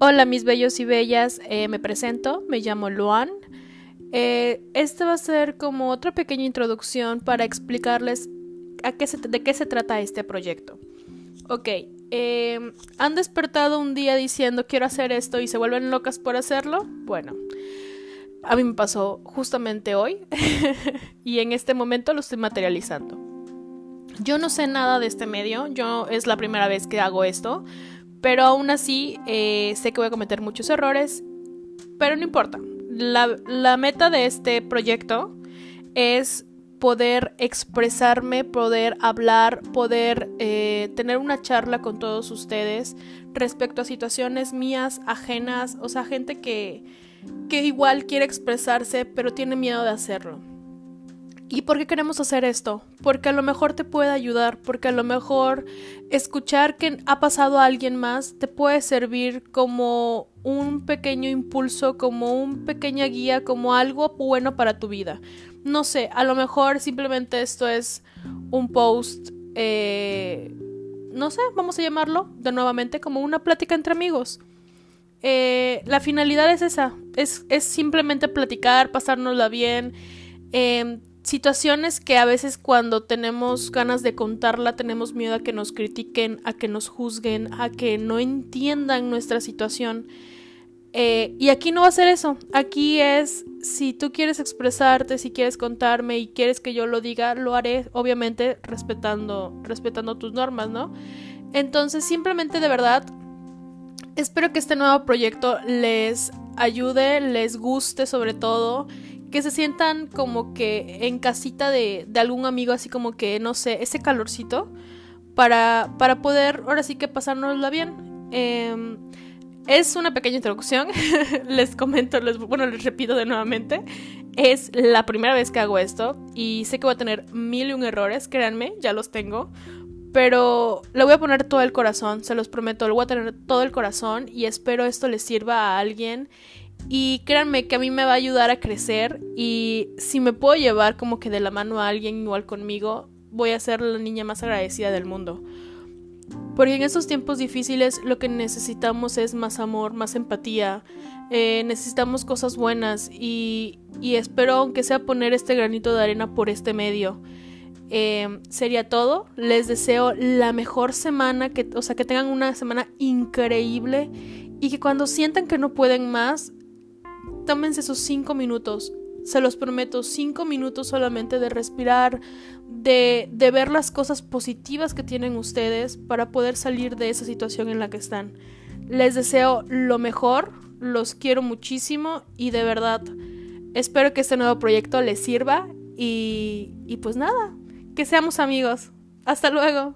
Hola mis bellos y bellas, eh, me presento, me llamo Luan. Eh, esta va a ser como otra pequeña introducción para explicarles a qué de qué se trata este proyecto. Ok, eh, ¿han despertado un día diciendo quiero hacer esto y se vuelven locas por hacerlo? Bueno, a mí me pasó justamente hoy y en este momento lo estoy materializando. Yo no sé nada de este medio, yo es la primera vez que hago esto, pero aún así eh, sé que voy a cometer muchos errores, pero no importa. La, meta de este proyecto es poder expresarme, poder hablar, poder eh, tener una charla con todos ustedes respecto a situaciones mías, ajenas, o sea, gente que, que igual quiere expresarse, pero tiene miedo de hacerlo. ¿Y por qué queremos hacer esto? Porque a lo mejor te puede ayudar, porque a lo mejor escuchar que ha pasado a alguien más te puede servir como un pequeño impulso, como una pequeña guía, como algo bueno para tu vida. No sé, a lo mejor simplemente esto es un post, eh, no sé, vamos a llamarlo de nuevamente como una plática entre amigos. Eh, la finalidad es esa, es, es simplemente platicar, pasárnosla bien. Eh, situaciones que a veces cuando tenemos ganas de contarla tenemos miedo a que nos critiquen, a que nos juzguen, a que no entiendan nuestra situación. Eh, y aquí no va a ser eso. Aquí es si tú quieres expresarte, si quieres contarme y quieres que yo lo diga, lo haré, obviamente respetando, respetando tus normas, ¿no? Entonces, simplemente de verdad, espero que este nuevo proyecto les ayude, les guste sobre todo que se sientan como que en casita de, algún amigo, así como que, no sé, ese calorcito, para, para poder ahora sí que pasárnosla bien. Em, es una pequeña introducción, les comento, les, bueno, les repito de nuevamente, es la primera vez que hago esto y sé que voy a tener mil y un errores, créanme, ya los tengo, pero le voy a poner todo el corazón, se los prometo, le voy a tener todo el corazón y espero esto les sirva a alguien y créanme que a mí me va a ayudar a crecer y si me puedo llevar como que de la mano a alguien igual conmigo, voy a ser la niña más agradecida del mundo. Porque en estos tiempos difíciles lo que necesitamos es más amor, más empatía, eh, necesitamos cosas buenas y, y, espero aunque sea poner este granito de arena por este medio. Eh, sería todo. Les deseo la mejor semana, que, o sea, que tengan una semana increíble y que cuando sientan que no pueden más, tómense esos cinco minutos. Se los prometo, cinco minutos solamente de respirar, de, de ver las cosas positivas que tienen ustedes para poder salir de esa situación en la que están. Les deseo lo mejor, los quiero muchísimo y de verdad espero que este nuevo proyecto les sirva y, y pues nada, que seamos amigos. Hasta luego.